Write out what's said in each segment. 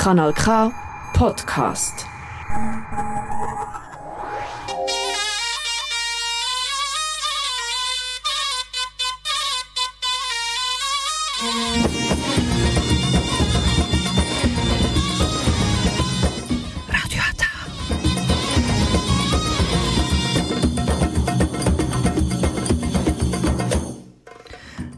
Kanal K Podcast.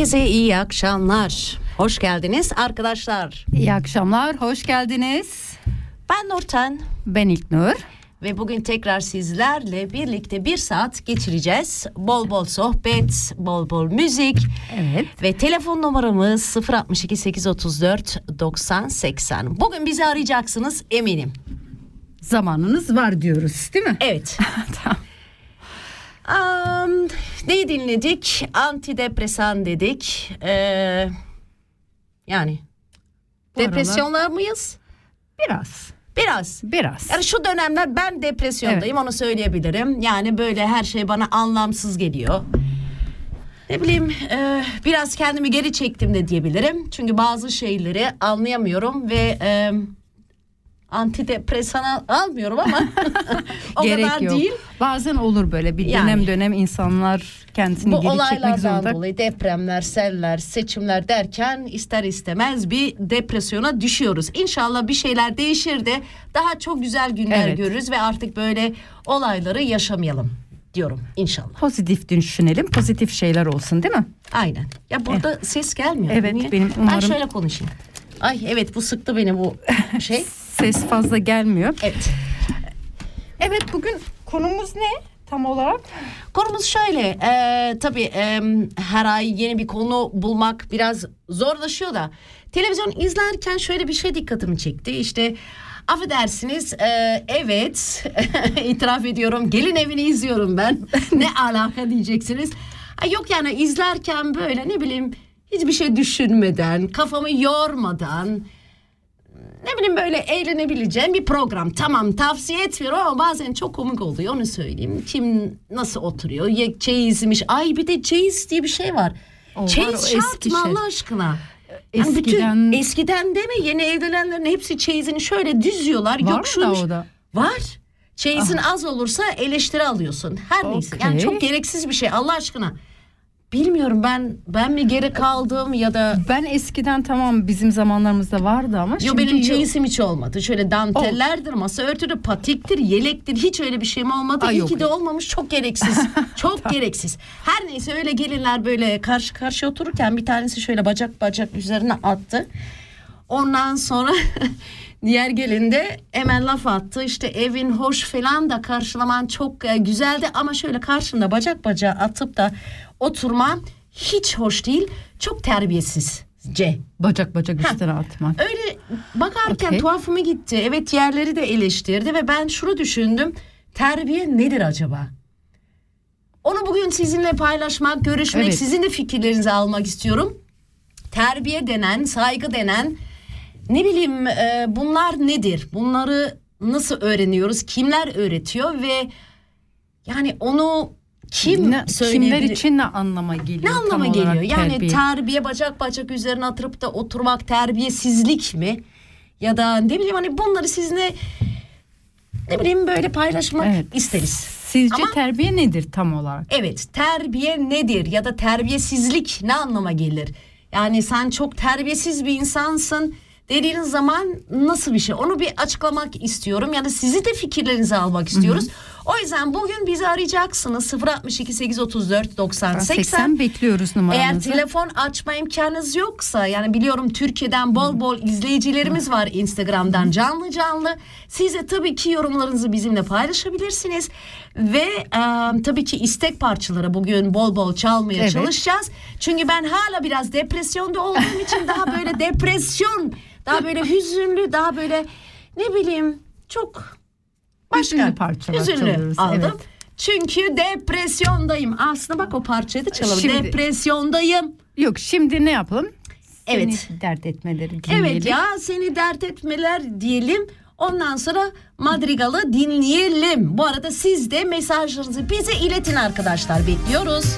Herkese iyi akşamlar. Hoş geldiniz arkadaşlar. İyi akşamlar, hoş geldiniz. Ben Nurten. Ben İlknur. Ve bugün tekrar sizlerle birlikte bir saat geçireceğiz. Bol bol sohbet, bol bol müzik. Evet. Ve telefon numaramız 062 834 90 80. Bugün bizi arayacaksınız eminim. Zamanınız var diyoruz değil mi? Evet. tamam. Um, neyi dinledik? Antidepresan dedik. Ee, yani Bu depresyonlar mıyız? Biraz. Biraz. Biraz. Yani şu dönemler ben depresyondayım onu söyleyebilirim. Yani böyle her şey bana anlamsız geliyor. Ne bileyim e, biraz kendimi geri çektim de diyebilirim. Çünkü bazı şeyleri anlayamıyorum ve e, antidepresan almıyorum ama o Gerek kadar yok. değil. Bazen olur böyle bir Yani. dönem dönem insanlar kendisini Bu geri çekmek zorunda. dolayı depremler, seller, seçimler derken ister istemez bir depresyona düşüyoruz. İnşallah bir şeyler değişir de daha çok güzel günler Evet. görürüz ve artık böyle olayları yaşamayalım diyorum inşallah. Pozitif düşünelim, pozitif şeyler olsun değil mi? Aynen. Ya burada ses gelmiyor. Evet, Niye? benim Ben umarım- şöyle konuşayım. Ay evet bu sıktı beni bu şey. Ses fazla gelmiyor. Evet. Evet bugün konumuz ne tam olarak? Konumuz şöyle. E, tabii e, her ay yeni bir konu bulmak biraz zorlaşıyor da. Televizyon izlerken şöyle bir şey dikkatimi çekti. İşte affedersiniz e, evet itiraf ediyorum gelin evini izliyorum ben. ne alaka diyeceksiniz. Ay yok yani izlerken böyle ne bileyim hiçbir şey düşünmeden kafamı yormadan ne bileyim böyle eğlenebileceğim bir program. Tamam tavsiye etmiyorum ama bazen çok komik oluyor onu söyleyeyim. Kim nasıl oturuyor? Ya çeyizmiş. Ay bir de çeyiz diye bir şey var. O var, çeyiz o şart eski mı şey. Allah aşkına? Yani bütün Eskiden eskiden deme yeni evlenenlerin hepsi çeyizini şöyle düzüyorlar. var Yok mı da şuymuş. o da? Var. Çeyizin az olursa eleştiri alıyorsun. Her neyse. Yani çok gereksiz bir şey Allah aşkına. Bilmiyorum ben ben mi geri kaldım ya da Ben eskiden tamam bizim zamanlarımızda vardı ama Yo şimdi benim yok. çeyizim hiç olmadı. Şöyle dantellerdir, masa örtüdür, patiktir, yelektir. Hiç öyle bir şeyim olmadı. Ay, İyi yok. ki de olmamış. Çok gereksiz. çok gereksiz. Her neyse öyle gelinler böyle karşı karşıya otururken bir tanesi şöyle bacak bacak üzerine attı. Ondan sonra diğer gelin de hemen laf attı. İşte evin hoş falan da karşılaman çok e, güzeldi ama şöyle karşında bacak bacağı atıp da oturman hiç hoş değil. Çok terbiyesizce. bacak bacak üstüne atmak. Öyle bakarken Okey. tuhafıma gitti. Evet yerleri de eleştirdi ve ben şunu düşündüm. Terbiye nedir acaba? Onu bugün sizinle paylaşmak, görüşmek, Evet. sizin de fikirlerinizi almak istiyorum. Terbiye denen, saygı denen ne bileyim e, bunlar nedir? Bunları nasıl öğreniyoruz? Kimler öğretiyor ve yani onu kim ne, kimler için ne anlama geliyor? Ne anlama geliyor? Yani terbiye? terbiye bacak bacak üzerine atırıp da oturmak terbiyesizlik mi? Ya da ne bileyim hani bunları sizinle ne bileyim böyle paylaşmak Evet. isteriz. Sizce Ama- terbiye nedir tam olarak? Evet terbiye nedir ya da terbiyesizlik ne anlama gelir? Yani sen çok terbiyesiz bir insansın dediğiniz zaman nasıl bir şey? Onu bir açıklamak istiyorum. Yani sizi de fikirlerinizi almak istiyoruz. O yüzden bugün bizi arayacaksınız 062 834 90 80. 80 bekliyoruz Eğer numaranızı. telefon açma imkanınız yoksa yani biliyorum Türkiye'den bol bol izleyicilerimiz var Instagram'dan canlı canlı. Siz de tabii ki yorumlarınızı bizimle paylaşabilirsiniz. Ve e, tabii ki istek parçaları bugün bol bol çalmaya Evet. çalışacağız. Çünkü ben hala biraz depresyonda olduğum için daha böyle depresyon, daha böyle hüzünlü, daha böyle ne bileyim çok başka Hüzünlü parçalar hüzünlü çalıyoruz, aldım. evet. Çünkü depresyondayım. Aslında bak o parçayı da çalalım. Şimdi- Depresyondayım. Yok şimdi ne yapalım? Evet. Seni dert etmeleri dinleyelim. Evet ya seni dert etmeler diyelim. Ondan sonra Madrigal'ı dinleyelim. Bu arada siz de mesajlarınızı bize iletin arkadaşlar. Bekliyoruz.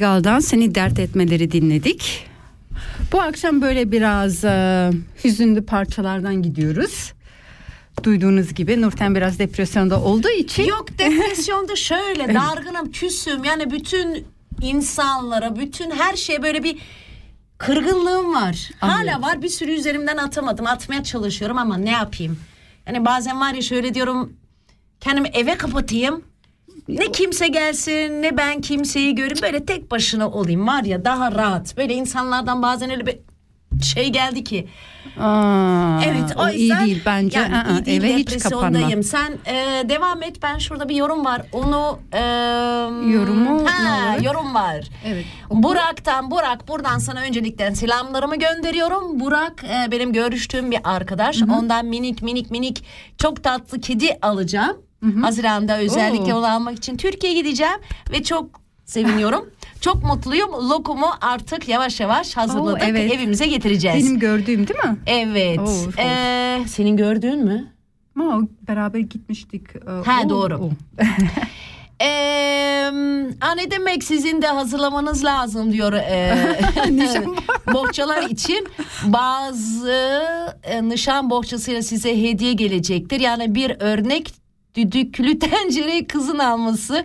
Nattigal'dan seni dert etmeleri dinledik. Bu akşam böyle biraz e, hüzünlü parçalardan gidiyoruz. Duyduğunuz gibi Nurten biraz depresyonda olduğu için Yok depresyonda şöyle dargınım, küsüm. Yani bütün insanlara, bütün her şeye böyle bir kırgınlığım var. Hala var bir sürü üzerimden atamadım. Atmaya çalışıyorum ama ne yapayım? Yani bazen var ya şöyle diyorum kendimi eve kapatayım. Ne kimse gelsin ne ben kimseyi göreyim böyle tek başına olayım var ya daha rahat. Böyle insanlardan bazen öyle bir şey geldi ki Aa, Evet o, o iyi yüzden değil bence. yani Aa, iyi değil, eve hiç kapanma. Sen e, devam et ben şurada bir yorum var onu e, Yorumu ha, yorum var. Evet. Burak'tan Burak buradan sana öncelikle selamlarımı gönderiyorum. Burak e, benim görüştüğüm bir arkadaş. Ondan minik minik minik çok tatlı kedi alacağım. Haziran'da özellikle Oo. onu almak için Türkiye'ye gideceğim ve çok seviniyorum. çok mutluyum. Lokumu artık yavaş yavaş hazırladık. Oo, evet. Evimize getireceğiz. Benim gördüğüm değil mi? Evet. Oo, of. Ee, senin gördüğün mü? Ama beraber gitmiştik. Ee, Ha, o- doğru. Ee, aa, ne demek sizin de hazırlamanız lazım diyor e, bohçalar için bazı e, nişan bohçasıyla size hediye gelecektir yani bir örnek düdüklü tencere kızın alması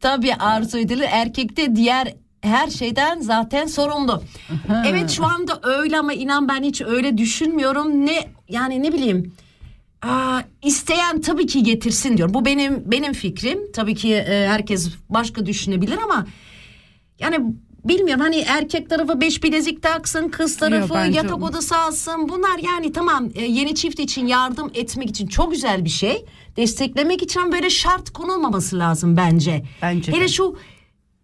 tabii arzu edilir erkekte diğer her şeyden zaten sorumlu. Evet şu anda öyle ama inan ben hiç öyle düşünmüyorum. Ne yani ne bileyim Aa, isteyen tabii ki getirsin diyor. Bu benim benim fikrim. Tabii ki e, herkes başka düşünebilir ama yani bilmiyorum hani erkek tarafı beş bilezik taksın, kız tarafı bence yatak odası alsın. Bunlar yani tamam e, yeni çift için yardım etmek için çok güzel bir şey. Desteklemek için böyle şart konulmaması lazım bence. Bence Hele de. şu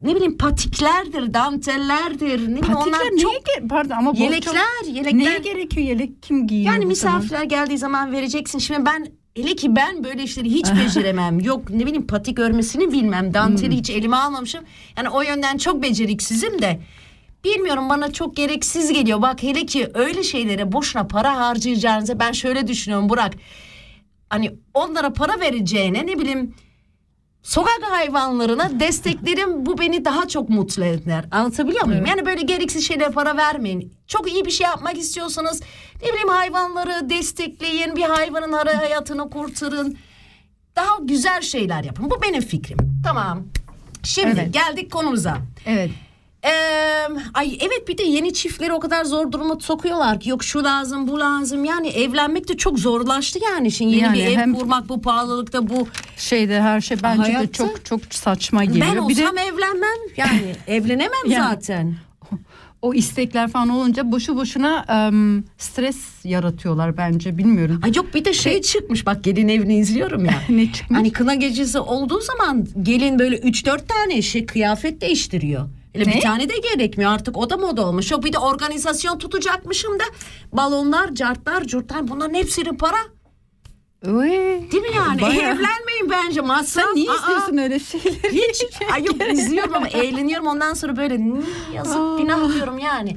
ne bileyim patiklerdir, dantellerdir. Ne Patikler onlar neye çok ge- pardon ama yelekler, yelekler. Neye gerekiyor yelek? Kim giyiyor? Yani bu zaman? misafirler geldiği zaman vereceksin. Şimdi ben hele ki ben böyle işleri hiç beceremem. Yok ne bileyim patik örmesini bilmem. Danteli hiç elime almamışım. Yani o yönden çok beceriksizim de. Bilmiyorum bana çok gereksiz geliyor. Bak hele ki öyle şeylere boşuna para harcayacağınıza ben şöyle düşünüyorum Burak. Hani onlara para vereceğine ne bileyim sokak hayvanlarına desteklerim bu beni daha çok mutlu eder. Anlatabiliyor muyum? Yani böyle gereksiz şeylere para vermeyin. Çok iyi bir şey yapmak istiyorsanız ne bileyim hayvanları destekleyin. Bir hayvanın hayatını kurtarın. Daha güzel şeyler yapın. Bu benim fikrim. Tamam. Şimdi Evet. geldik konumuza. Evet. Ee, ay evet bir de yeni çiftleri o kadar zor duruma sokuyorlar ki yok şu lazım bu lazım yani evlenmek de çok zorlaştı yani şimdi yeni Yani bir ev kurmak bu pahalılıkta bu Şeyde her şey bence de Hayatta- çok çok saçma geliyor. ben bir de olsam evlenmem yani evlenemem Yani- zaten. o istekler falan olunca boşu boşuna em, stres yaratıyorlar bence bilmiyorum. Ay yok bir de şey çıkmış bak gelin evini izliyorum ya. Ne çıkmış? Hani kına gecesi olduğu zaman gelin böyle 3-4 tane şey kıyafet değiştiriyor. Öyle Ne? bir tane de gerekmiyor artık o da moda olmuş. Yok bir de organizasyon tutacakmışım da balonlar, cartlar, curtlar bunların hepsini para. Oy. Değil mi yani? Bayağı. Evlenmeyin bence masraf. Sen niye Aa, istiyorsun öyle şeyleri? Hiç. Ay yok izliyorum ama eğleniyorum ondan sonra böyle "Hmm, yazık günah diyorum yani.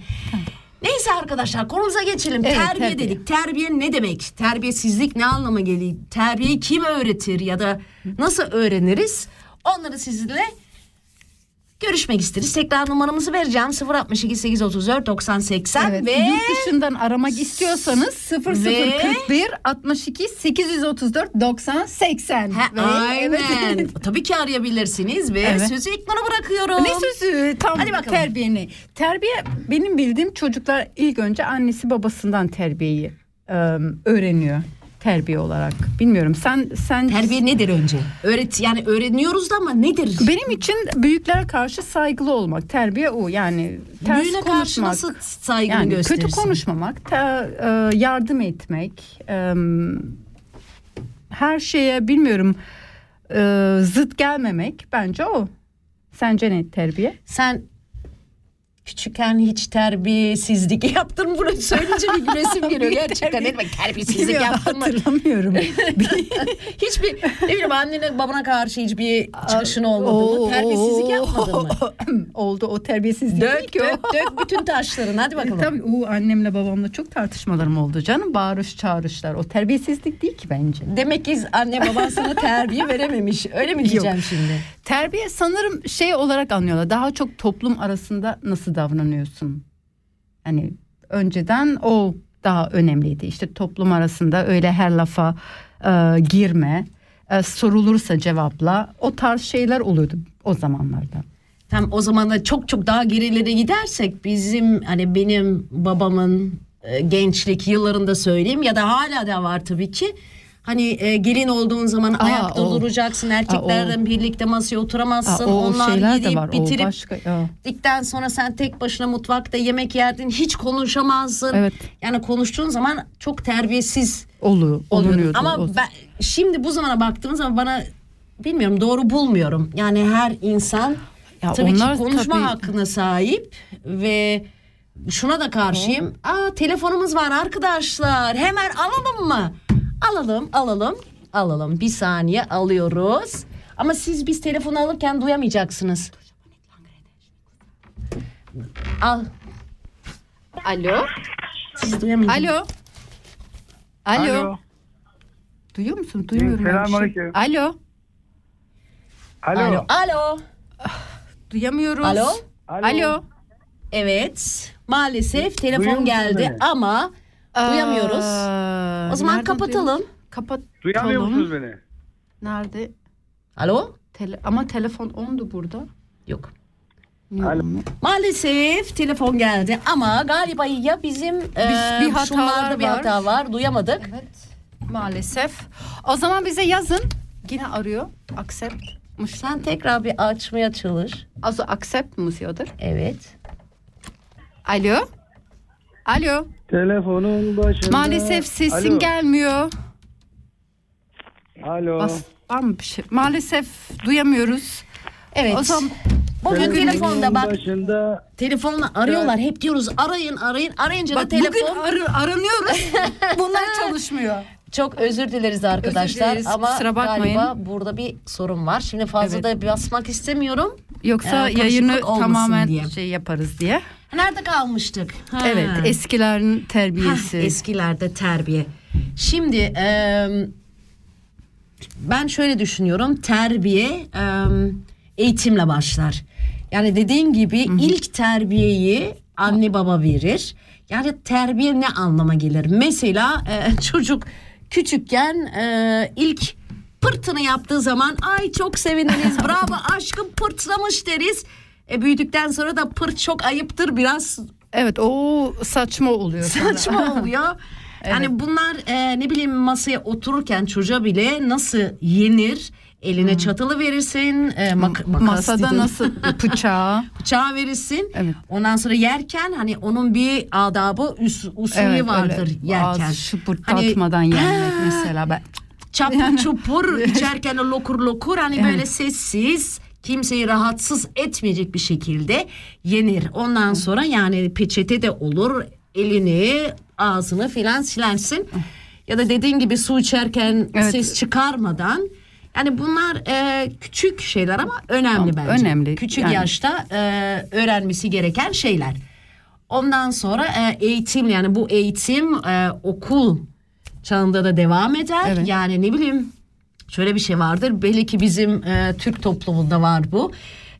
Neyse arkadaşlar konumuza geçelim. Evet, terbiye, terbiye. dedik. Terbiye ne demek? Terbiyesizlik ne anlama geliyor? Terbiyeyi kim öğretir ya da nasıl öğreniriz? Onları sizinle görüşmek isteriz. Tekrar numaramızı vereceğim. 062 834 90 80 Evet, ve yurt dışından aramak istiyorsanız 0041 62 834 90 80. Ha, Ve- aynen. Evet. Tabii ki arayabilirsiniz ve Evet. sözü İknur'a bırakıyorum. Ne sözü? Tam Hadi bakalım. terbiye ne? Terbiye benim bildiğim çocuklar ilk önce annesi babasından terbiyeyi e, öğreniyor terbiye olarak. Bilmiyorum sen sen Terbiye nedir önce? Öğret yani öğreniyoruz da ama nedir? benim için büyüklere karşı saygılı olmak terbiye o yani ters Büyüğüne karşı konuşmak. nasıl saygını yani gösterirsin? kötü konuşmamak, te- e, yardım etmek, her şeye bilmiyorum e, zıt gelmemek bence o. Sence ne terbiye? Sen küçükken hiç terbiyesizlik yaptın mı? Bunu söyleyince bir gülesim geliyor gerçekten. Ne demek terbiyesizlik yaptın mı? hatırlamıyorum. Hiçbir ne bileyim annene babana karşı hiçbir çıkışın olmadı mı? Terbiyesizlik yapmadın mı? Oldu o terbiyesizlik değil Dök ki dök dök bütün taşlarını hadi bakalım. E, Tabii o annemle babamla çok tartışmalarım oldu canım. Bağırış çağrışlar. O terbiyesizlik değil ki bence. Demek ki anne baban sana terbiye verememiş. Öyle mi diyeceğim şimdi? Terbiye sanırım şey olarak anlıyorlar. Daha çok toplum arasında nasıl davranıyorsun? Hani önceden o daha önemliydi. İşte toplum arasında öyle her lafa e, girme. E, sorulursa cevapla. O tarz şeyler oluyordu o zamanlarda. Tam o zaman da çok çok daha gerilere gidersek bizim hani benim babamın e, gençlik yıllarında söyleyeyim ya da hala da var tabii ki. Hani e, gelin olduğun zaman ayakta o. duracaksın. Erkeklerle birlikte masaya oturamazsın. Aa, o Onlar yiyip var. O bitirip başka. ya. bittikten sonra sen tek başına mutfakta yemek yerdin. Hiç konuşamazdın. Evet. Yani konuştuğun zaman çok terbiyesiz Olu, oluyordu. Ama O- ben şimdi bu zamana baktığım zaman bana bilmiyorum doğru bulmuyorum. Yani her insan Ya tabii ki onlar konuşma tabii- hakkına sahip ve şuna da karşıyım. Aa telefonumuz var arkadaşlar. Hemen alalım mı? Alalım, alalım, alalım. Bir saniye alıyoruz. Ama siz biz telefonu alırken duyamayacaksınız. Al. Alo. Siz duyamayacaksınız. Alo. Alo. Alo. Duyuyor musun? Duymuyorum. şey. Selamünaleyküm. Alo. Alo. Alo. Alo. Duyamıyoruz. Alo. Alo. Evet. Maalesef telefon Duyuyor geldi beni? Duyamıyoruz. Aa, O zaman nerede kapatalım. duyuyoruz? Kapat. Duyamıyor musunuz beni? Nerede? Alo? Tele- ama telefon ondu burada. Yok. Alo. Maalesef telefon geldi ama galiba ya bizim e, bir hatalar şunlarda bir var. hata var. Duyamadık. Evet. Maalesef. O zaman bize yazın. Yine arıyor. Accept. Sen tekrar bir açmaya çalış. Also accept musiyordur. Evet. Alo. Alo. Telefonun başında. Maalesef sesin Alo. gelmiyor. Alo. Bas, var mı bir şey? Maalesef duyamıyoruz. Evet. O zaman Bugün Telefonun telefonda bak başında. telefonla arıyorlar. Hep diyoruz arayın arayın. Arayınca da bak telefon. bugün arı- aranıyoruz. Bunlar çalışmıyor. Çok özür dileriz arkadaşlar Özür dileriz, ama kusura bakmayın. galiba burada bir sorun var. Şimdi fazla Evet. da basmak istemiyorum. Yoksa Ee, yayını tamamen diye. şey yaparız diye. Nerede kalmıştık? Ha. Evet, eskilerin terbiyesi. eskilerde terbiye. Şimdi e, ben şöyle düşünüyorum. Terbiye e, eğitimle başlar. Yani dediğin gibi ilk terbiyeyi anne baba verir. Yani terbiye ne anlama gelir? Mesela e, çocuk küçükken e, ilk pırtını yaptığı zaman ay çok seviniriz bravo aşkım pırtlamış deriz. E, büyüdükten sonra da pırt çok ayıptır biraz Evet, o saçma oluyor. saçma oluyor. Yani bunlar e, ne bileyim masaya otururken çocuğa bile nasıl yenir? Eline çatalı verirsin, e, mak- makas Masada dedim, nasıl bıçağı? bıçağı verirsin. Evet. Ondan sonra yerken hani onun bir adabı, us- usulü Evet, vardır öyle yerken. Ağız şıpırdatmadan Hani- yenmek mesela. Ben, Çapur çupur içerken lokur lokur hani böyle sessiz kimseyi rahatsız etmeyecek bir şekilde yenir. Ondan sonra yani peçete de olur elini ağzını filan silersin. Ya da dediğin gibi su içerken Evet. ses çıkarmadan yani bunlar e, küçük şeyler ama önemli Tamam, bence. önemli. Küçük Yani- yaşta e, öğrenmesi gereken şeyler. Ondan sonra e, eğitim yani bu eğitim e, okul çağında da devam eder. Evet. Yani ne bileyim şöyle bir şey vardır. Belki bizim e, Türk toplumunda var bu.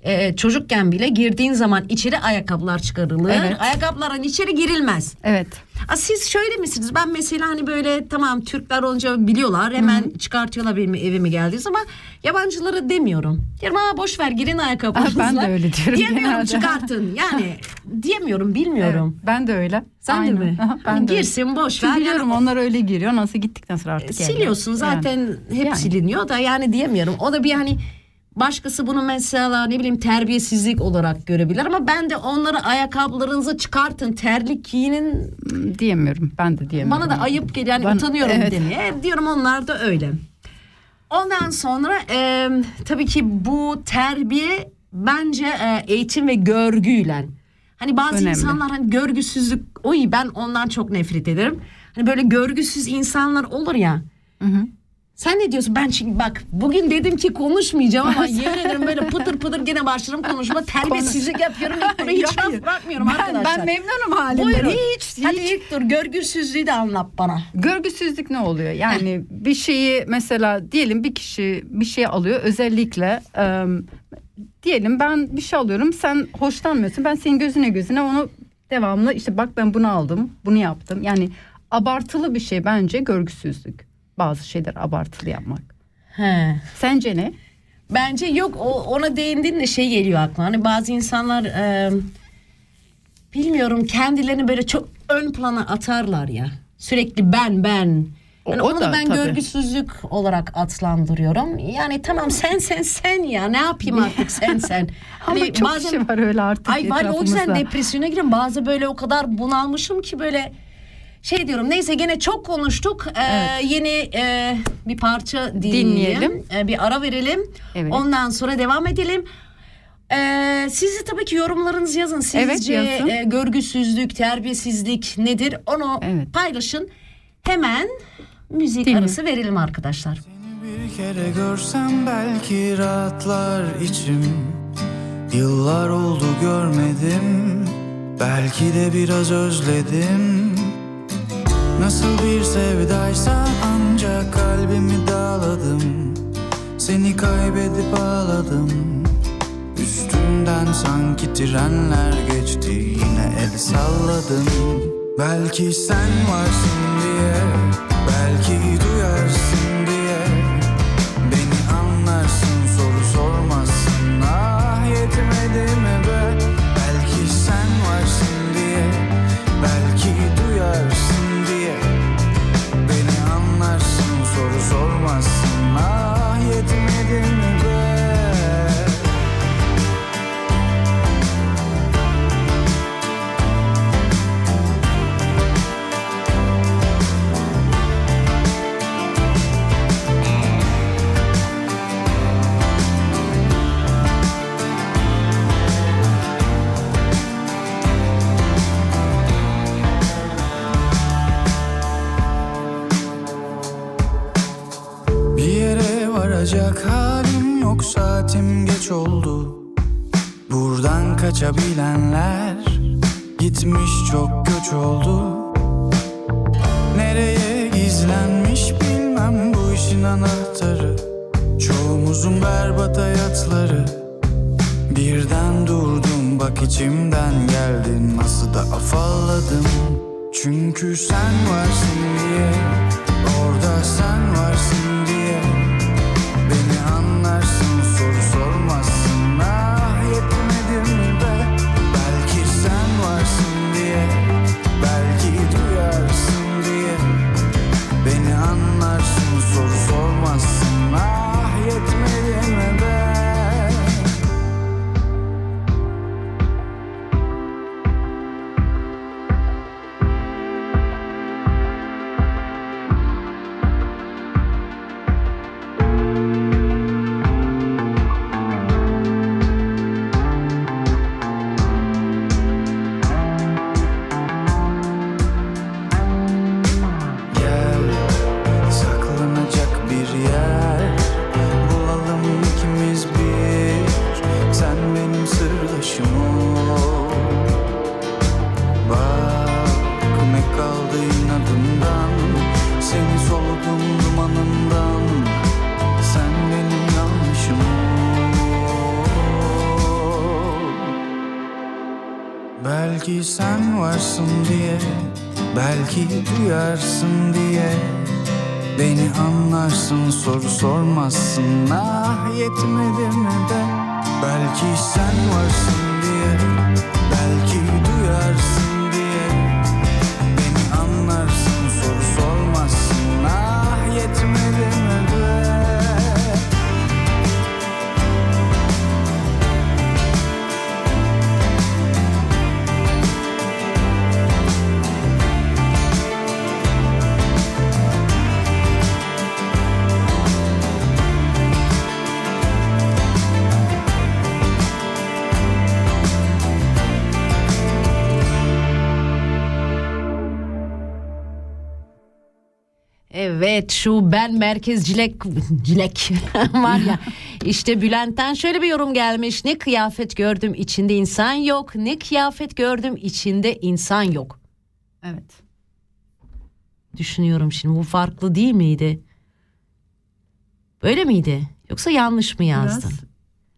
E, çocukken bile girdiğin zaman içeri ayakkabılar çıkarılır. Evet. Ayakkabıların içeri girilmez. evet. Aa, siz şöyle misiniz? Ben mesela hani böyle tamam Türkler olunca biliyorlar hemen çıkartıyorlar benim evime geldiği zaman yabancıları demiyorum. Diyorum ha boş ver girin ayakkabınızla. Ben de öyle diyorum Diyemiyorum genelde. çıkartın yani diyemiyorum bilmiyorum. Evet, ben de öyle. Sen Aynen. de mi? Aha, Hani ben de öyle. girsin boş Çünkü ver. biliyorum Yani onlar öyle giriyor. Nasıl gittikten sonra artık yani. siliyorsun zaten Yani. hep Yani. siliniyor da yani diyemiyorum. O da bir hani başkası bunu mesela ne bileyim terbiyesizlik olarak görebilir ama ben de onları ayakkabılarınızı çıkartın terlik giyinin Diyemiyorum. Ben de diyemiyorum. bana da ayıp geliyor yani Ben- utanıyorum evet. demeye. Diyorum onlar da öyle. Ondan sonra e, tabii ki bu terbiye bence e, eğitim ve görgüyle. Hani bazı Önemli. insanlar hani görgüsüzlük oy ben ondan çok nefret ederim. Hani böyle görgüsüz insanlar olur ya. Sen ne diyorsun? Ben çünkü bak bugün dedim ki konuşmayacağım ama yemin ederim böyle pıtır pıtır gene başlarım konuşma. Terbiyesizlik yapıyorum. Tura hiç laf bırakmıyorum Ben, arkadaşlar. ben memnunum halimden. Buyurun. Hiç, Hadi hiç. ilk dur görgüsüzlüğü de anlat bana. Görgüsüzlük ne oluyor? Yani bir şeyi mesela diyelim bir kişi bir şey alıyor özellikle e, diyelim ben bir şey alıyorum sen hoşlanmıyorsun ben senin gözüne gözüne onu devamlı işte bak ben bunu aldım bunu yaptım yani abartılı bir şey bence görgüsüzlük bazı şeyler abartılı yapmak. He. Sence ne? Bence yok o, ona değindiğinde şey geliyor aklıma. Hani bazı insanlar e, bilmiyorum kendilerini böyle çok ön plana atarlar ya. Sürekli ben ben. O- Yani o onu da ben tabii. görgüsüzlük olarak adlandırıyorum. Yani tamam sen sen sen ya ne yapayım artık sen sen. Ama Hani çok kişi var öyle artık Ay var o yüzden depresyona giren bazı böyle o kadar bunalmışım ki böyle şey diyorum neyse gene çok konuştuk. Ee, yeni e, bir parça dinleyelim. Dinleyelim. Ee, bir ara verelim. Evet. Ondan sonra devam edelim. Ee, siz de tabii ki yorumlarınızı yazın. Sizce Evet, yazın. e, görgüsüzlük, terbiyesizlik nedir? Onu Evet. paylaşın. Hemen müzik Dinle. arası verelim arkadaşlar. Bir kere görsem belki rahatlar içim Yıllar oldu görmedim Belki de biraz özledim Nasıl bir sevdaysa ancak kalbimi dağladım. Seni kaybedip ağladım. Üstümden sanki trenler geçti Yine el salladım. Belki sen varsın diye saatim geç oldu. Buradan kaçabilenler gitmiş çok göç oldu. Nereye gizlenmiş bilmem bu işin anahtarı. Çoğumuzun berbat hayatları. Birden durdum bak içimden geldin. Nasıl da afalladım. Çünkü sen varsın diye Orada sen varsın soru sormazsın Ah yetmedi mi be? Belki sen varsın Evet şu ben merkezcilek cilek var ya işte Bülent'ten şöyle bir yorum gelmiş ne kıyafet gördüm içinde insan yok ne kıyafet gördüm içinde insan yok Evet. düşünüyorum şimdi bu farklı değil miydi böyle miydi yoksa yanlış mı yazdın Biraz-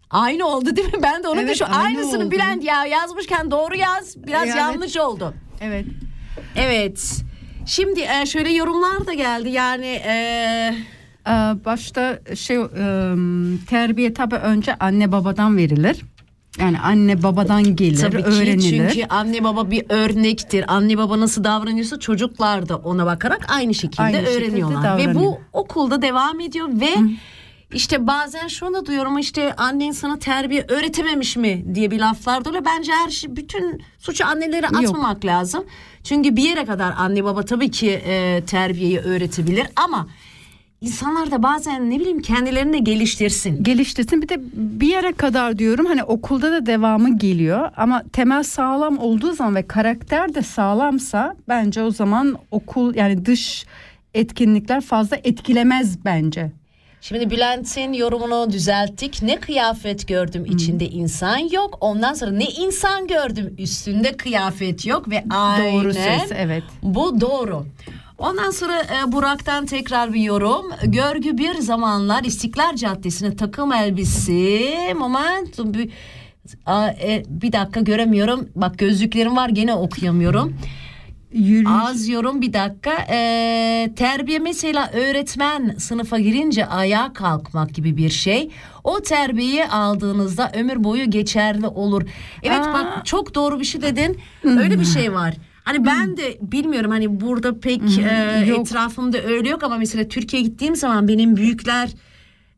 aynı oldu değil mi ben de onu Evet, düşün aynı aynısını oldu. Bülent ya yazmışken doğru yaz biraz Evet. yanlış oldu Evet. evet şimdi e, şöyle yorumlar da geldi yani e, Ee, başta şey e, terbiye tabii önce anne babadan verilir. Yani anne babadan gelir, Tabii ki öğrenilir. çünkü anne baba bir örnektir. Anne baba nasıl davranıyorsa çocuklar da ona bakarak aynı şekilde Aynı şekilde öğreniyorlar. Ve bu okulda devam ediyor ve işte bazen şunu da duyuyorum işte annen sana terbiye öğretememiş mi diye bir laflar da oluyor. Bence her şey bütün suçu annelere atmamak lazım. Çünkü bir yere kadar anne baba tabii ki e, terbiyeyi öğretebilir ama insanlar da bazen ne bileyim kendilerini de geliştirsin. geliştirsin. Bir de bir yere kadar diyorum hani okulda da devamı geliyor ama temel sağlam olduğu zaman ve karakter de sağlamsa bence o zaman okul yani dış etkinlikler fazla etkilemez bence. Şimdi Bülent'in yorumunu düzelttik. Ne kıyafet gördüm içinde insan yok. Ondan sonra ne insan gördüm üstünde kıyafet yok ve aynen Doğru söz evet. bu doğru. Ondan sonra e, Burak'tan tekrar bir yorum. Görgü bir zamanlar İstiklal Caddesi'ne takım elbise momentum bir, e, bir dakika göremiyorum. Bak gözlüklerim var gene okuyamıyorum. Yürü, Az yorum bir dakika. Ee, terbiye mesela öğretmen sınıfa girince ayağa kalkmak gibi bir şey. O terbiyeyi aldığınızda ömür boyu geçerli olur. Evet Aa. bak çok doğru bir şey dedin. Öyle bir şey var. Hani ben de bilmiyorum hani burada pek e, Yok. etrafımda öyle yok ama mesela Türkiye'ye gittiğim zaman benim büyükler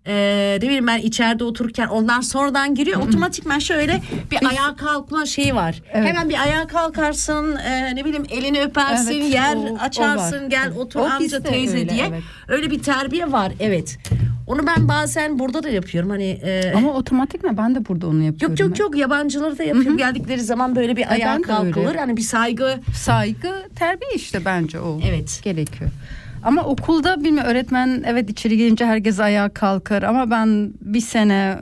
e, ne bileyim ben içeride otururken ondan sonradan giriyor otomatikman şöyle bir ayağa kalkma şeyi var. Evet. Hemen bir ayağa kalkarsın e, ne bileyim elini öpersin Evet, yer o- o açarsın var. gel otur O amca teyze öyle, diye evet. öyle bir terbiye var evet. Onu ben bazen burada da yapıyorum hani e, ama otomatik mi? Ben de burada onu yapıyorum. yok yok yok yabancıları da yapıyorum geldikleri zaman böyle bir ayağa de öyle. kalkılır hani bir saygı Saygı, terbiye işte bence o. Evet. Gerekiyor. Ama okulda bilmiyorum öğretmen evet içeri gelince herkes ayağa kalkar ama ben bir sene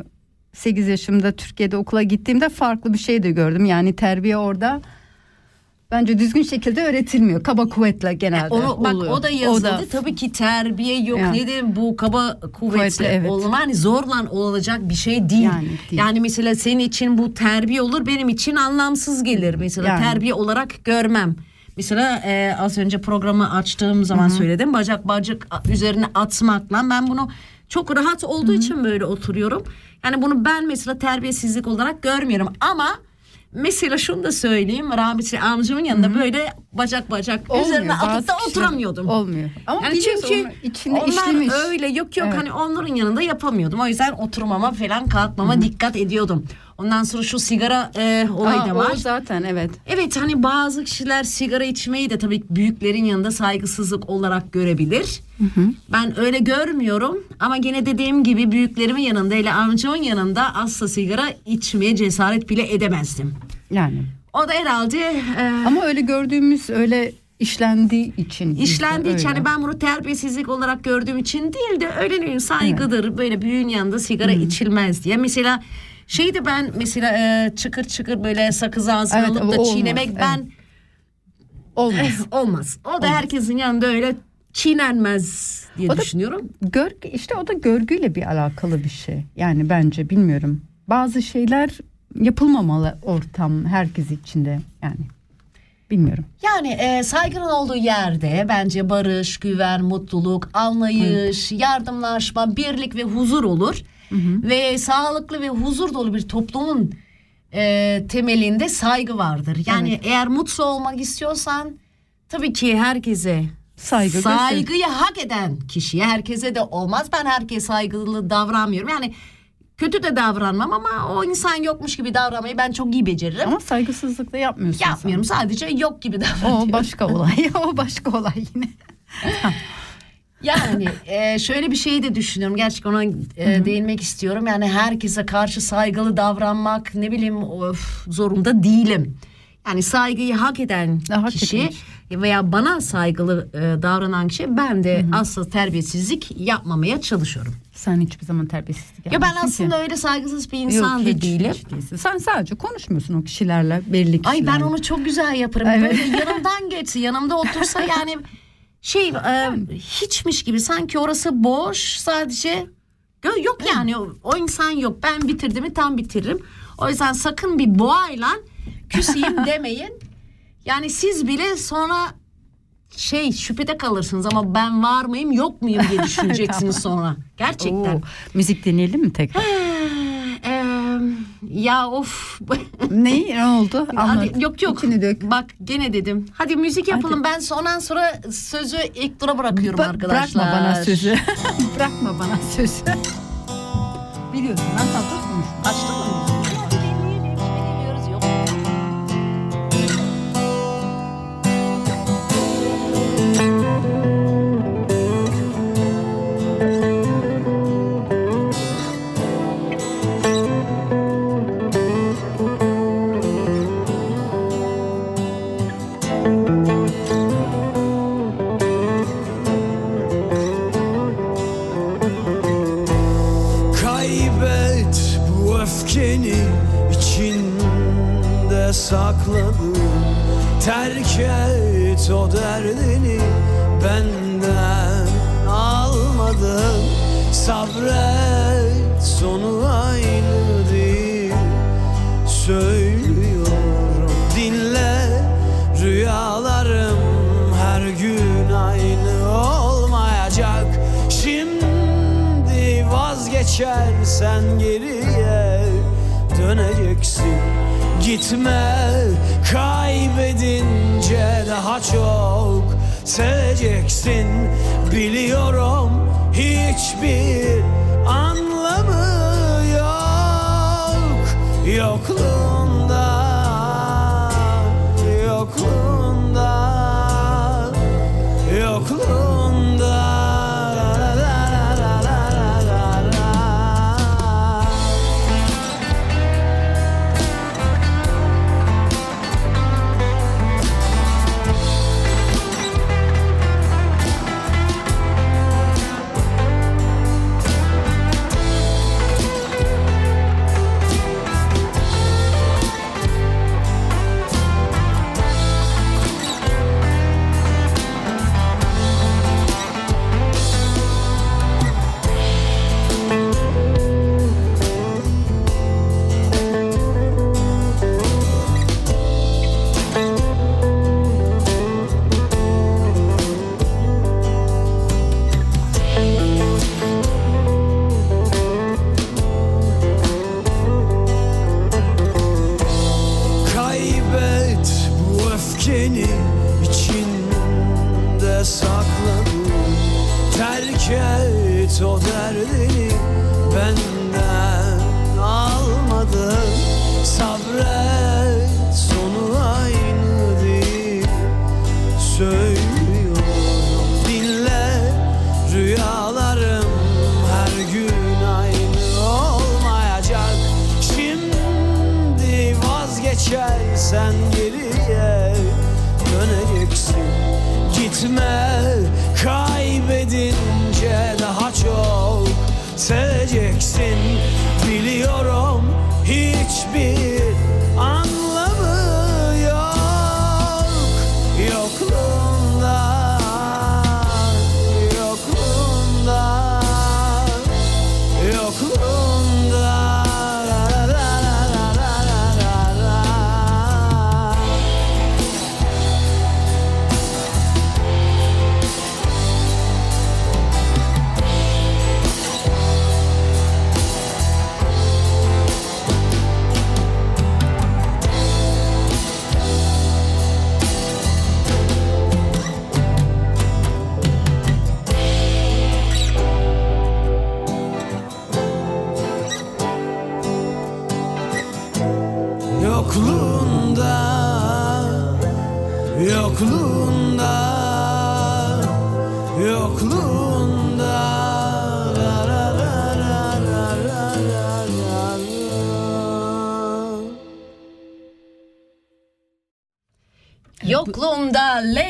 8 yaşımda Türkiye'de okula gittiğimde farklı bir şey de gördüm. Yani terbiye orada bence düzgün şekilde öğretilmiyor. Kaba kuvvetle genelde Onu bak oluyor. o da yazıldı. da- Tabii ki terbiye yok. Ya. Nedir bu kaba kuvvetle Kuvvetli, evet. olma hani zorla olacak bir şey değil. Yani Yani, değil. mesela senin için bu terbiye olur benim için anlamsız gelir. Mesela Yani. terbiye olarak görmem. Mesela e, az önce programı açtığım zaman söyledim bacak bacak üzerine atmakla ben bunu çok rahat olduğu için böyle oturuyorum. Yani bunu ben mesela terbiyesizlik olarak görmüyorum ama Mesela şunu da söyleyeyim rahmetli amcamın yanında böyle bacak bacak Olmuyor. üzerine atıp da oturamıyordum. Olmuyor. Ama Yani çünkü onun içinde onlar işlemiş. öyle yok yok Evet. hani onların yanında yapamıyordum. O yüzden oturmama falan kalkmama dikkat ediyordum. Ondan sonra şu sigara e, olayı Aa, da var. O zaten evet. Evet hani bazı kişiler sigara içmeyi de tabii büyüklerin yanında saygısızlık olarak görebilir. Ben öyle görmüyorum ama gene dediğim gibi büyüklerimin yanında hele amcamın yanında asla sigara içmeye cesaret bile edemezdim. Yani. O da herhalde e, Ama öyle gördüğümüz öyle işlendiği için. işlendiği için hani ben bunu terbiyesizlik olarak gördüğüm için değil de öyle bir saygıdır. Böyle büyüğün yanında sigara içilmez diye. Mesela şeydi ben mesela e, çıkır çıkır böyle sakız ağzına Evet, alıp da olmaz, çiğnemek evet. ben olmaz. olmaz. O da herkesin yanında öyle çiğnenmez diye O da- düşünüyorum. Görgü işte o da görgüyle bir alakalı bir şey. Yani bence bilmiyorum. Bazı şeyler yapılmamalı ortam herkes içinde yani. Bilmiyorum. Yani e, saygının olduğu yerde bence barış, güven, mutluluk, anlayış, yardımlaşma, birlik ve huzur olur. Ve sağlıklı ve huzur dolu bir toplumun e, temelinde saygı vardır. Yani eğer mutlu olmak istiyorsan tabii ki herkese Saygı göster- saygıyı hak eden kişiye herkese de olmaz. Ben herkese saygılı davranmıyorum. Yani kötü de davranmam ama o insan yokmuş gibi davranmayı ben çok iyi beceririm. Ama saygısızlık da yapmıyorsun. sen. Yapmıyorum sadece yok gibi davranıyorum. O başka olay. o başka olay yine. Yani e, şöyle bir şey de düşünüyorum. Gerçekten ona e, değinmek istiyorum. Yani herkese karşı saygılı davranmak ne bileyim of, zorunda değilim. Yani saygıyı hak eden Ha, hak kişi etmiş. veya bana saygılı e, davranan kişi ben de asla terbiyesizlik yapmamaya çalışıyorum. Sen hiçbir zaman terbiyesizlik Ya ben yapmazsın ki. aslında öyle saygısız bir insan Yok, da hiç, değilim. hiç değilsin. Sen sadece konuşmuyorsun o kişilerle belli Ay kişilerle. ben onu çok güzel yaparım. Evet. Böyle yanımdan geçse, yanımda otursa yani şey e, hiçmiş gibi sanki orası boş sadece yok yani o, o insan yok. Ben bitirdim mi tam bitiririm. O yüzden sakın bir boğayla küseyim demeyin. Yani siz bile sonra şey şüphede kalırsınız ama ben var mıyım yok muyum diye düşüneceksiniz sonra. Gerçekten. Oo, müzik dinleyelim mi tekrar? Ya of. ne? Ne oldu? Anlat. Hadi, yok yok. İçini dök. Bak gene dedim. Hadi müzik yapalım. Ben ondan sonra sözü ilk dura bırakıyorum Ba- arkadaşlar. Bırakma bana sözü. bırakma bana sözü. Biliyorsun ben fazla konuştum. Açtın mı? Terk et o derdini benden almadın. Sabret sonu aynı değil. Söylüyorum dinle. Rüyalarım her gün aynı olmayacak. Şimdi vazgeçersen geriye döneceksin. Gitme kaybedince daha çok seveceksin. Biliyorum hiçbir anlamı yok. Yokluğunda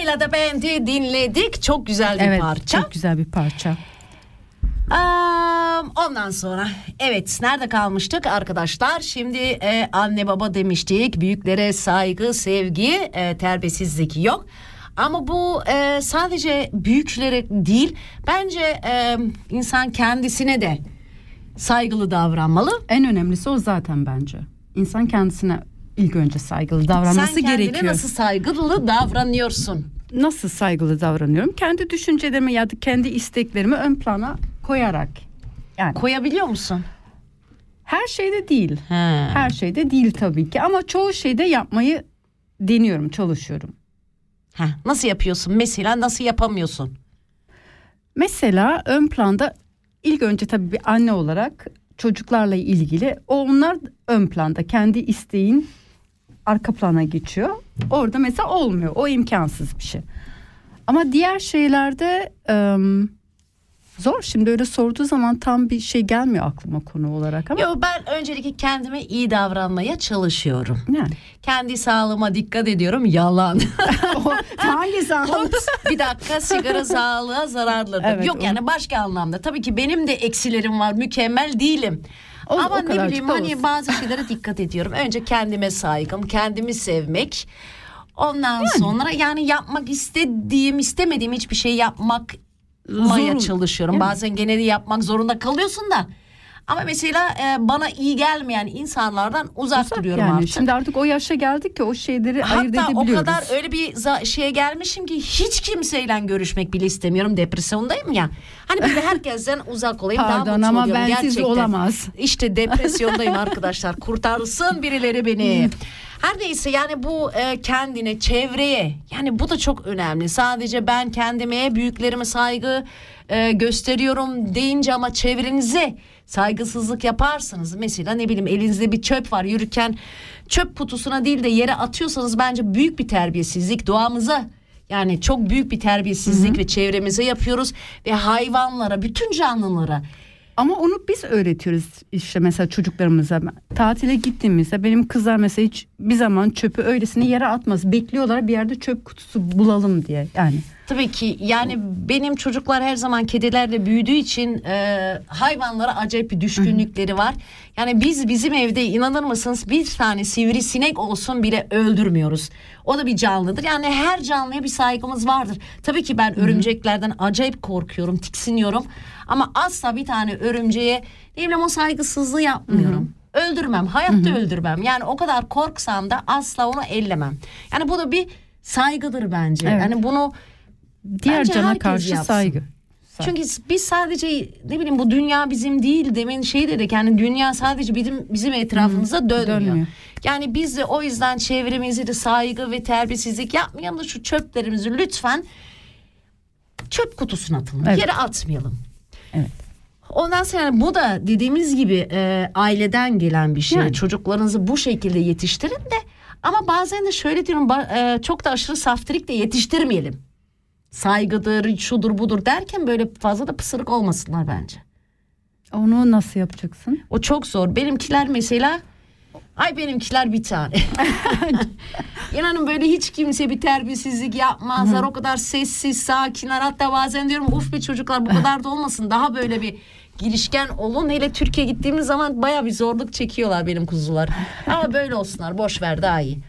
Leyla da Bendi dinledik. Çok güzel bir evet parça. çok güzel bir parça. Aa, ondan sonra evet nerede kalmıştık arkadaşlar? Şimdi e, anne baba demiştik. Büyüklere saygı, sevgi, e, terbiyesizlik yok. Ama bu e, sadece büyüklere değil. Bence e, insan kendisine de saygılı davranmalı. En önemlisi o zaten bence. İnsan kendisine ilk önce saygılı davranması Sen kendine gerekiyor. nasıl saygılı davranıyorsun? Nasıl saygılı davranıyorum? Kendi düşüncelerimi ya da kendi isteklerimi ön plana koyarak. Yani Koyabiliyor musun? her şeyde değil. He. Her şeyde değil tabii ki ama çoğu şeyde yapmayı deniyorum, çalışıyorum. Heh, nasıl yapıyorsun? Mesela nasıl yapamıyorsun? Mesela ön planda ilk önce tabii bir anne olarak çocuklarla ilgili o onlar ön planda kendi isteğin arka plana geçiyor. Orada mesela olmuyor. O imkansız bir şey. Ama diğer şeylerde zor. Şimdi öyle sorduğu zaman tam bir şey gelmiyor aklıma konu olarak ama Yo ben öncelikle kendime iyi davranmaya çalışıyorum. yani. Kendi sağlığıma dikkat ediyorum. Yalan. Hangi sağlık? bir dakika sigara sağlığa zararlıdır. Evet, Yok o- yani başka anlamda. Tabii ki benim de eksilerim var. Mükemmel değilim. O- Ama o ne bileyim hani olsun. bazı şeylere dikkat ediyorum. Önce kendime saygım, kendimi sevmek. Ondan sonra yani yapmak istediğim, istemediğim hiçbir şey yapmak maya çalışıyorum. Yani. Bazen gene de yapmak zorunda kalıyorsun da. Ama mesela e, bana iyi gelmeyen insanlardan uzak, Uzak duruyorum yani. artık. Şimdi artık o yaşa geldik ki o şeyleri ayırt Hatta o edebiliyoruz. kadar öyle bir şeye gelmişim ki hiç kimseyle görüşmek bile istemiyorum. Depresyondayım ya. Hani böyle herkesten uzak olayım daha Pardon mutlu ama oluyorum bensiz gerçekten. olamaz. İşte depresyondayım arkadaşlar. Kurtarsın birileri beni. Her neyse yani bu e, kendine, çevreye yani bu da çok önemli. Sadece ben kendime, büyüklerime saygı e, gösteriyorum deyince ama çevrenize saygısızlık yaparsınız. Mesela ne bileyim elinizde bir çöp var yürürken çöp kutusuna değil de yere atıyorsanız bence büyük bir terbiyesizlik doğamıza yani çok büyük bir terbiyesizlik ve çevremize yapıyoruz ve hayvanlara, bütün canlılara Ama onu biz öğretiyoruz işte mesela çocuklarımıza. Tatile gittiğimizde benim kızlar mesela hiç bir zaman çöpü öylesine yere atmaz. Bekliyorlar bir yerde çöp kutusu bulalım diye yani. Tabii ki yani benim çocuklar her zaman kedilerle büyüdüğü için e, hayvanlara acayip bir düşkünlükleri var. Yani biz bizim evde inanır mısınız bir tane sivrisinek olsun bile öldürmüyoruz. O da bir canlıdır. Yani her canlıya bir saygımız vardır. Tabii ki ben örümceklerden acayip korkuyorum, tiksiniyorum. Ama asla bir tane örümceğe ne bileyim o saygısızlığı yapmıyorum. Öldürmem, hayatta öldürmem. Yani o kadar korksam da asla onu ellemem. Yani bu da bir saygıdır bence. Evet. Yani bunu Diğer Bence cana karşı yapsın. saygı. çünkü biz sadece ne bileyim bu dünya bizim değil demin şey dedik yani dünya sadece bizim bizim etrafımızda dönmüyor. dönmüyor. Yani biz de o yüzden çevremizi de saygı ve terbiyesizlik yapmayalım da şu çöplerimizi lütfen çöp kutusuna atalım. Evet. Yere atmayalım. Evet. Ondan sonra bu da dediğimiz gibi e, aileden gelen bir şey. Yani. Çocuklarınızı bu şekilde yetiştirin de ama bazen de şöyle diyorum e, çok da aşırı saftirik de yetiştirmeyelim. Saygıdır, şudur budur derken böyle fazla da pısırık olmasınlar bence. Onu nasıl yapacaksın? O çok zor. Benimkiler mesela ay benimkiler bir tane. İnanın böyle hiç kimse bir terbiyesizlik yapmazlar. O kadar sessiz, sakinler. Hatta bazen diyorum uf be çocuklar bu kadar da olmasın. Daha böyle bir girişken olun. Hele Türkiye gittiğimiz zaman baya bir zorluk çekiyorlar benim kuzular. Ama böyle olsunlar. Boş ver daha iyi.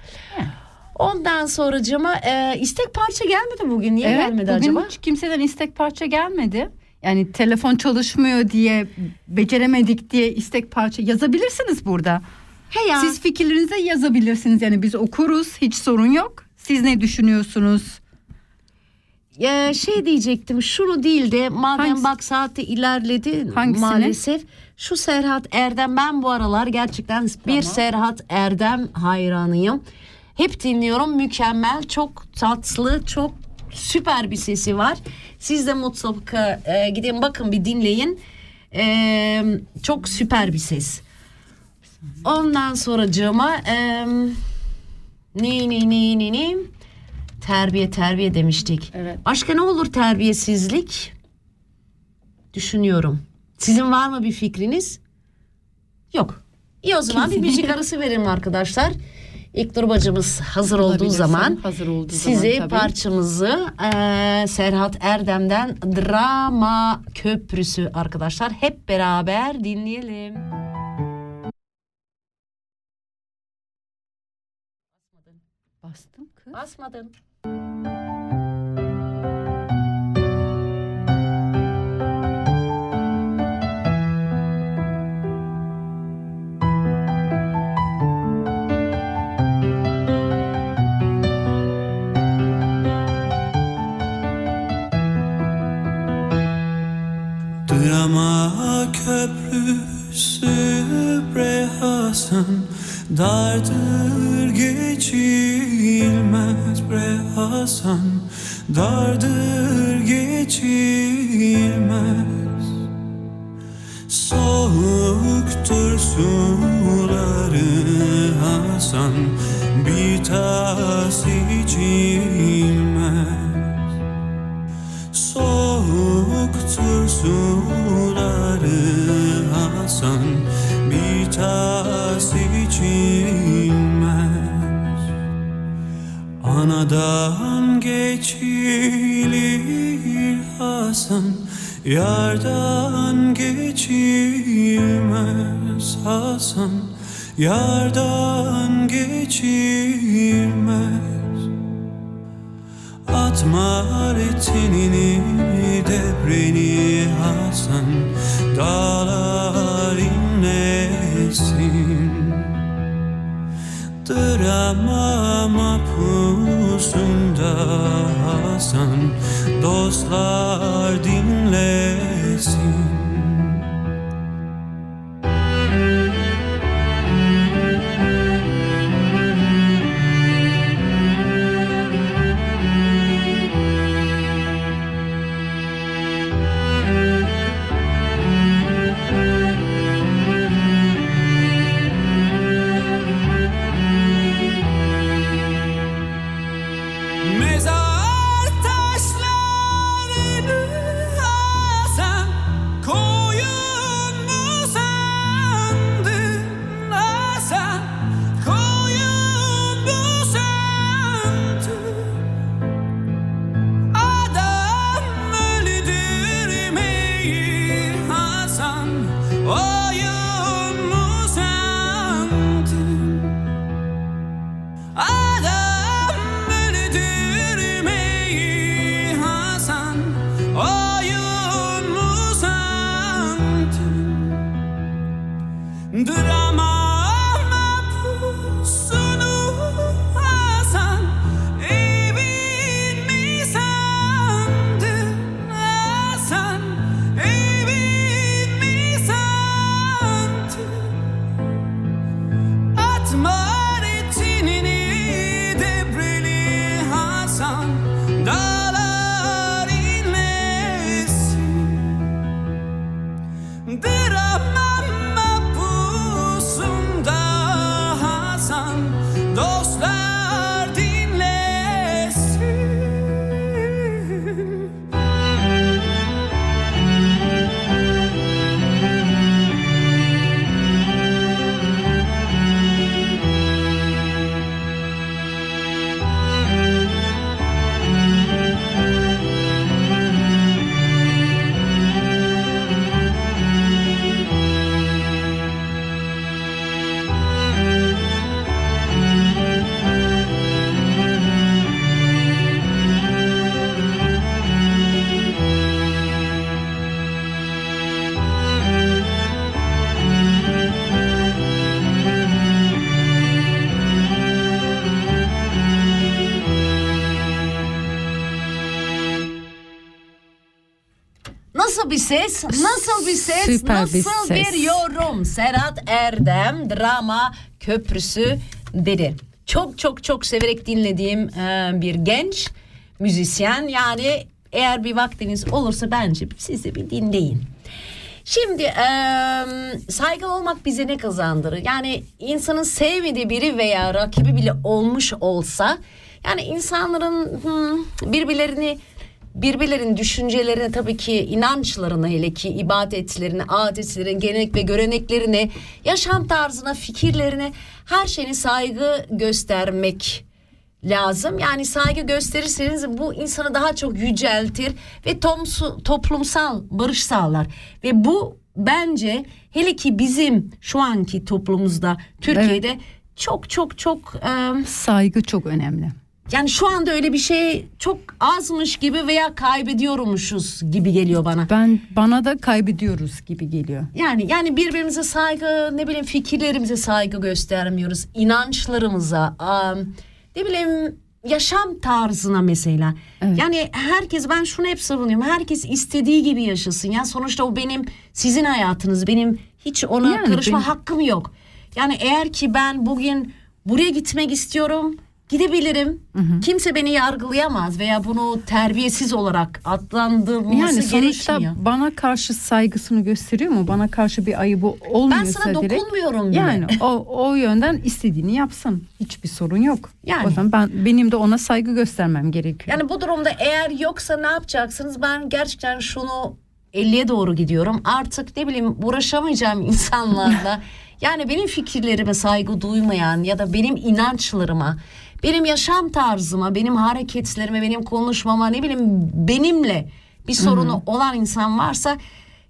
Ondan sonracıma e, istek parça gelmedi bugün. Niye gelmedi bugün acaba? hiç kimseden istek parça gelmedi. Yani telefon çalışmıyor diye beceremedik diye istek parça yazabilirsiniz burada. He ya. Siz fikirlerinizi yazabilirsiniz yani biz okuruz hiç sorun yok. Siz ne düşünüyorsunuz? Ee, şey diyecektim şunu değil de madem Hangisi? bak saati ilerledi Hangisini? maalesef şu Serhat Erdem ben bu aralar gerçekten bir Serhat Erdem hayranıyım. Hep dinliyorum mükemmel çok tatlı çok süper bir sesi var. Siz de mutlaka e, gidin bakın bir dinleyin. Ee, çok süper bir ses. Ondan sonracığıma e, ne ne ne ne ne terbiye terbiye demiştik. Evet. Başka ne olur terbiyesizlik? Düşünüyorum. Sizin var mı bir fikriniz? Yok. İyi o zaman bir müzik arası verelim arkadaşlar. İlknur bacımız hazır olduğu zaman hazır olduğu sizi zaman tabii. parçamızı eee, Serhat Erdem'den Drama Köprüsü arkadaşlar hep beraber dinleyelim. Bastım kız. Basmadın. Köprüsü bre Hasan Dardır geçilmez bre Hasan Dardır geçilmez. Soğuktur suları Hasan Bir tas içilmez Anadan geçilir Hasan Yardan geçilmez Hasan Yardan geçilmez. Atma retinini depreni Hasan Dağlar inlesin Drama mapusunda Hasan Dostlar bir ses? Süper Nasıl bir bir, ses. yorum? Serhat Erdem drama köprüsü dedi. Çok çok çok severek dinlediğim e, bir genç müzisyen. Yani eğer bir vaktiniz olursa bence siz de bir dinleyin. Şimdi e, saygılı olmak bize ne kazandırır? Yani insanın sevmediği biri veya rakibi bile olmuş olsa yani insanların hmm, birbirlerini birbirlerinin düşüncelerine tabii ki inançlarına hele ki ibadetlerine, adetlerine, gelenek ve göreneklerine, yaşam tarzına, fikirlerine her şeyine saygı göstermek lazım. Yani saygı gösterirseniz bu insanı daha çok yüceltir ve tomsu, toplumsal barış sağlar. Ve bu bence hele ki bizim şu anki toplumumuzda Türkiye'de çok çok çok e, Saygı çok önemli. Yani şu anda öyle bir şey çok azmış gibi veya kaybediyormuşuz gibi geliyor bana. Ben bana da kaybediyoruz gibi geliyor. Yani yani birbirimize saygı, ne bileyim fikirlerimize saygı göstermiyoruz, inançlarımıza, am, ne bileyim yaşam tarzına mesela. Yani herkes ben şunu hep savunuyorum. Herkes istediği gibi yaşasın. Yani sonuçta o benim sizin hayatınız. Benim hiç ona Yani karışma benim- hakkım yok. Yani eğer ki ben bugün buraya gitmek istiyorum gidebilirim. Kimse beni yargılayamaz veya bunu terbiyesiz olarak adlandırılması Yani sonuçta gerekmiyor. bana karşı saygısını gösteriyor mu? Bana karşı bir ayıbı Ben olmuyorsa sana direkt. dokunmuyorum bile. Yani o o yönden istediğini yapsın. Hiçbir sorun yok. Yani. O zaman ben benim de ona saygı göstermem gerekiyor. Yani bu durumda eğer yoksa ne yapacaksınız? Ben gerçekten şunu 50'ye doğru gidiyorum. Artık ne bileyim uğraşamayacağım insanlarla. yani benim fikirlerime saygı duymayan ya da benim inançlarıma, benim yaşam tarzıma, benim hareketlerime, benim konuşmama ne bileyim benimle bir sorunu olan insan varsa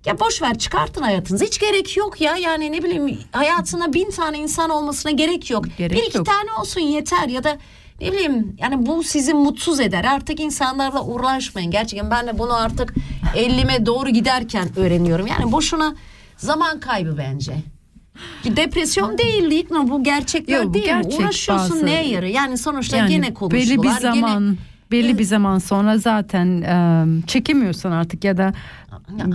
ya boş ver çıkartın hayatınızı. Hiç gerek yok ya. Yani ne bileyim hayatına bin tane insan olmasına gerek yok. Gerek bir iki yok. tane olsun yeter ya da ne bileyim yani bu sizi mutsuz eder. Artık insanlarla uğraşmayın. Gerçekten ben de bunu artık 50'me doğru giderken öğreniyorum. Yani boşuna zaman kaybı bence. Depresyon değil İlknur bu gerçekler Yok, bu değil. gerçek Uğraşıyorsun bazı- neye yarıyor? Yani sonuçta yani gene konuşuyorlar. belli bir gene- zaman belli bir zaman sonra zaten e, çekemiyorsun artık ya da Ya,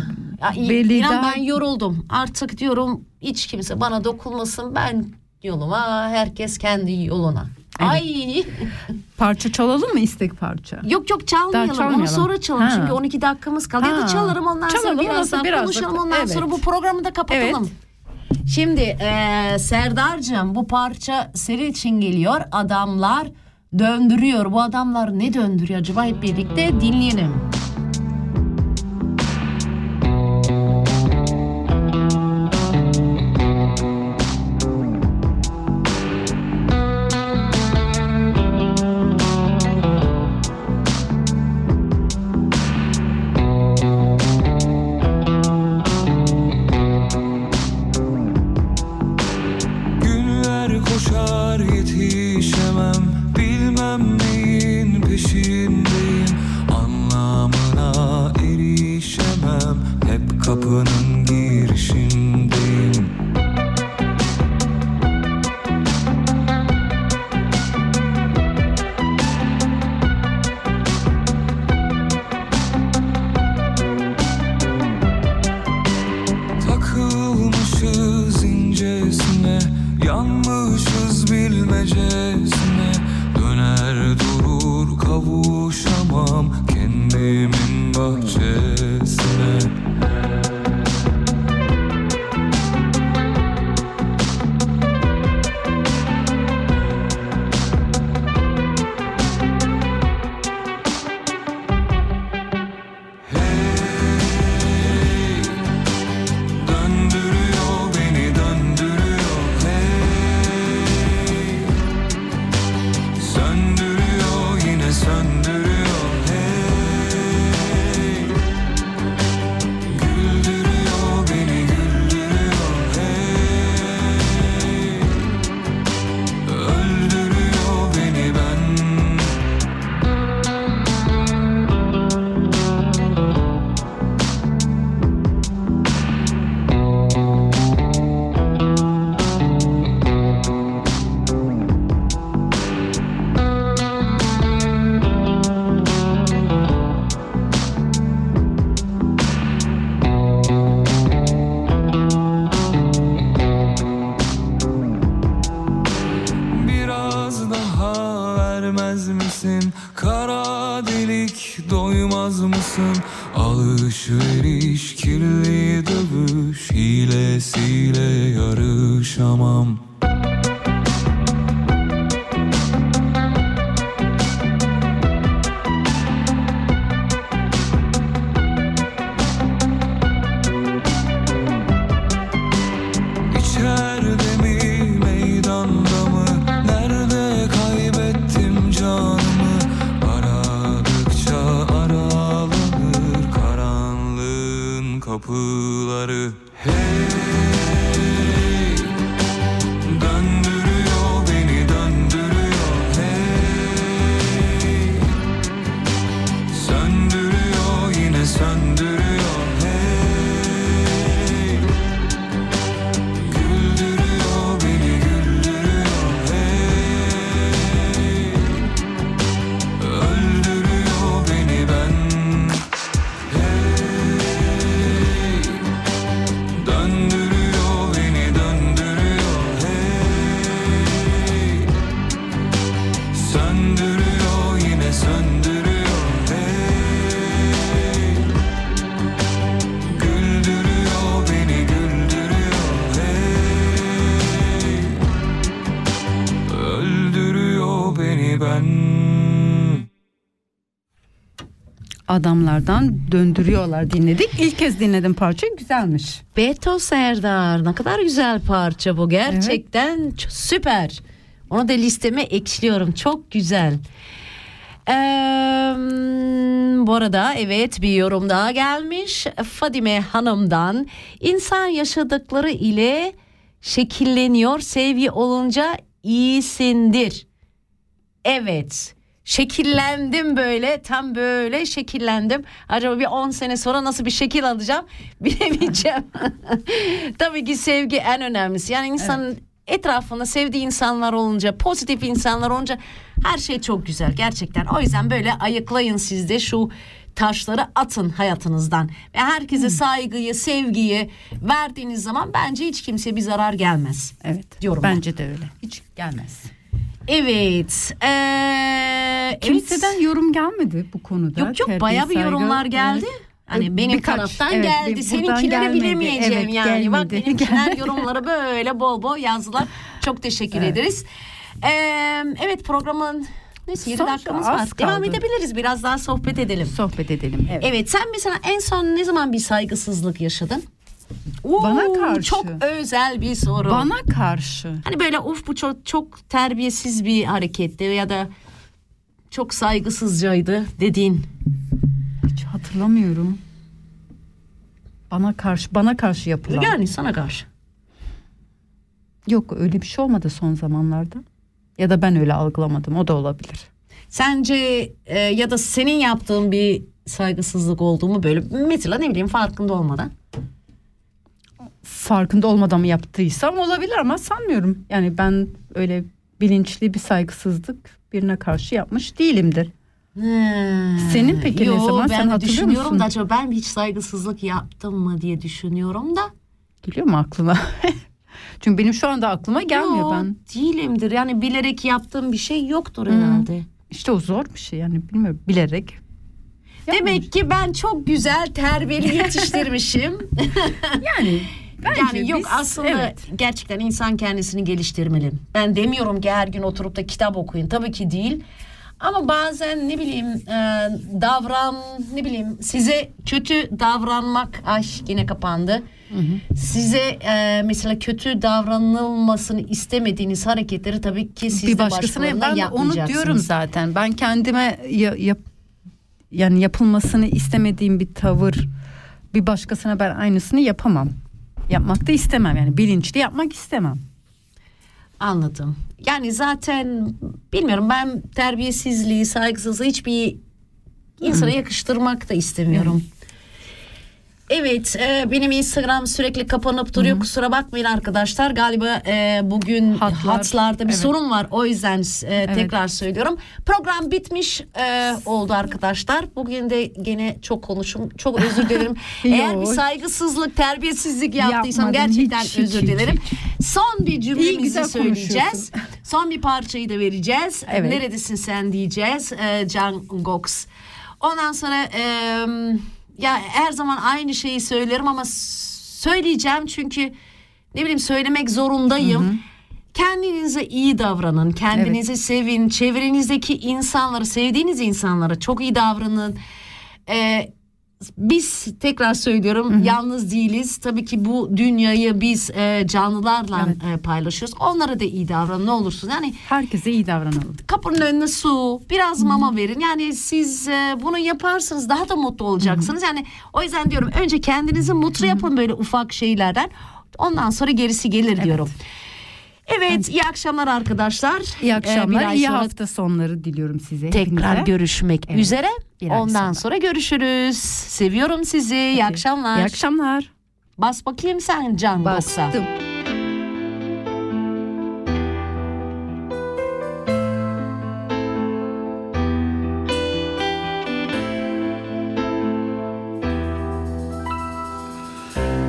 ya Belli inan daha- ben yoruldum. Artık diyorum hiç kimse bana dokunmasın. Ben yoluma, herkes kendi yoluna. Ay parça çalalım mı istek parça? yok yok çalmayalım. Onu çalmayalım. sonra çalalım. Ha. Çünkü 12 dakikamız kaldı. Ya da Ha. çalarım ondan Çalalım, sonra biraz daha biraz da- konuşalım. Ondan evet. sonra bu programı da kapatalım. Şimdi eee Serdar'cığım bu parça senin için geliyor. Adamlar döndürüyor. Bu adamlar ne döndürüyor acaba hep birlikte dinleyelim. ben adamlardan döndürüyorlar dinledik. İlk kez dinledim parçayı güzelmiş. Beto Serdar ne kadar güzel parça bu gerçekten evet. süper. Onu da listeme ekliyorum çok güzel. Ee, bu arada evet bir yorum daha gelmiş Fadime Hanım'dan insan yaşadıkları ile şekilleniyor sevgi olunca iyisindir Evet şekillendim böyle tam böyle şekillendim. Acaba bir 10 sene sonra nasıl bir şekil alacağım bilemeyeceğim. Tabii ki sevgi en önemlisi. Yani insanın etrafında sevdiği insanlar olunca pozitif insanlar olunca her şey çok güzel gerçekten. O yüzden böyle ayıklayın siz de şu taşları atın hayatınızdan. Ve herkese saygıyı, sevgiyi verdiğiniz zaman bence hiç kimseye bir zarar gelmez. Evet. Diyorum ben. Bence de öyle. Hiç gelmez. Evet. Ee, Kimseden evet. yorum gelmedi bu konuda. Yok yok bayağı bir yorumlar geldi. evet. Hani benim Birkaç, taraftan evet, geldi. gelmedi. bilemeyeceğim Evet, yani. Bak gelmedi. benimkiler Gelmedi. yorumlara böyle bol bol yazdılar. Çok teşekkür ederiz. Ee, evet programın neyse 7 Son- dakikamız var. Devam kaldı. edebiliriz. Biraz daha sohbet edelim. Sohbet edelim. Evet. Evet sen mesela en son ne zaman bir saygısızlık yaşadın? Bana Oo, karşı. Çok özel bir soru. Bana karşı. Hani böyle uf bu çok, çok terbiyesiz bir hareketti ya da çok saygısızcaydı dediğin. Hiç hatırlamıyorum. Bana karşı bana karşı yapılan. Yani sana karşı. Yok öyle bir şey olmadı son zamanlarda. Ya da ben öyle algılamadım. O da olabilir. Sence e, ya da senin yaptığın bir saygısızlık olduğu mu böyle mesela ne bileyim farkında olmadan. Farkında olmadan mı yaptıysam olabilir ama sanmıyorum. Yani ben öyle bilinçli bir saygısızlık birine karşı yapmış değilimdir. Senin peki ne Yo, zaman? ben Sen hatırlıyor düşünüyorum musun? da acaba ben hiç saygısızlık yaptım mı diye düşünüyorum da. Geliyor mu aklına? Çünkü benim şu anda aklıma gelmiyor Yo, ben. değilimdir yani bilerek yaptığım bir şey yoktur herhalde. İşte o zor bir şey yani bilmiyorum bilerek. Demek ki ben çok güzel terbiyeli yetiştirmişim. Yani bence yani yok biz- aslında evet. gerçekten insan kendisini geliştirmeli. Ben demiyorum ki her gün oturup da kitap okuyun. Tabii ki değil. Ama bazen ne bileyim e, davran ne bileyim size kötü davranmak ay yine kapandı. Size e, mesela kötü davranılmasını istemediğiniz hareketleri tabii ki siz bir de başkasına başkalarına ben onu diyorum zaten. Ben kendime ya- yap, yani yapılmasını istemediğim bir tavır bir başkasına ben aynısını yapamam. Yapmak da istemem yani bilinçli yapmak istemem. Anladım. Yani zaten bilmiyorum ben terbiyesizliği, saygısızlığı hiçbir insana yakıştırmak da istemiyorum. Evet, e, benim Instagram sürekli kapanıp duruyor. Kusura bakmayın arkadaşlar. Galiba e, bugün Hatlar, hatlarda bir evet. sorun var. O yüzden e, tekrar söylüyorum. Program bitmiş e, oldu arkadaşlar. Bugün de gene çok konuşum. Çok özür dilerim. Eğer bir saygısızlık, terbiyesizlik yaptıysam Yapmadım, gerçekten hiç, hiç, özür hiç, dilerim. Son bir cümlemizi söyleyeceğiz. Son bir parçayı da vereceğiz. Evet. Neredesin sen diyeceğiz. E, Can Gox. Ondan sonra e, ya her zaman aynı şeyi söylerim ama söyleyeceğim çünkü ne bileyim söylemek zorundayım. Kendinize iyi davranın, kendinizi sevin, çevrenizdeki insanları, sevdiğiniz insanlara çok iyi davranın. Ee, biz tekrar söylüyorum yalnız değiliz. Tabii ki bu dünyayı biz e, canlılarla e, paylaşıyoruz. Onlara da iyi davranın ne olursun. Yani Herkese iyi davranalım. kapının önüne su, biraz mama verin. Yani siz e, bunu yaparsanız daha da mutlu olacaksınız. Yani o yüzden diyorum önce kendinizi mutlu yapın böyle ufak şeylerden. Ondan sonra gerisi gelir diyorum. Evet, iyi akşamlar arkadaşlar. İyi Ee, akşamlar, bir ay iyi sonra hafta sonları diliyorum size. Tekrar hepinize. görüşmek Evet. üzere. Bir Ondan sonra. sonra görüşürüz. Seviyorum sizi. İyi akşamlar. İyi akşamlar. Bas bakayım sen Can. Bastım.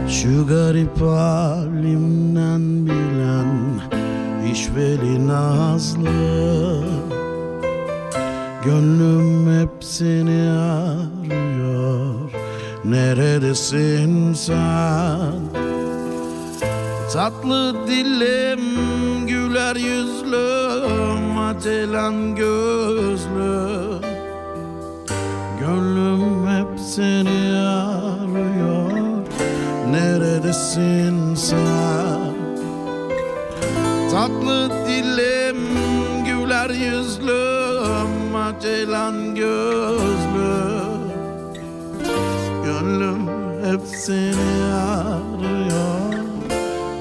Şu garip halimden bilen şişveli nazlı Gönlüm hep seni arıyor Neredesin sen? Tatlı dilim, güler yüzlüm, acelen gözlüm Gönlüm hep seni arıyor Neredesin sen? Tatlı dilim güler yüzlüm Ceylan gözlüm. Gönlüm hep seni arıyor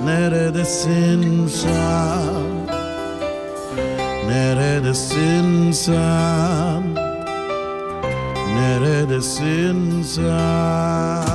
Neredesin sen? Neredesin sen? Neredesin sen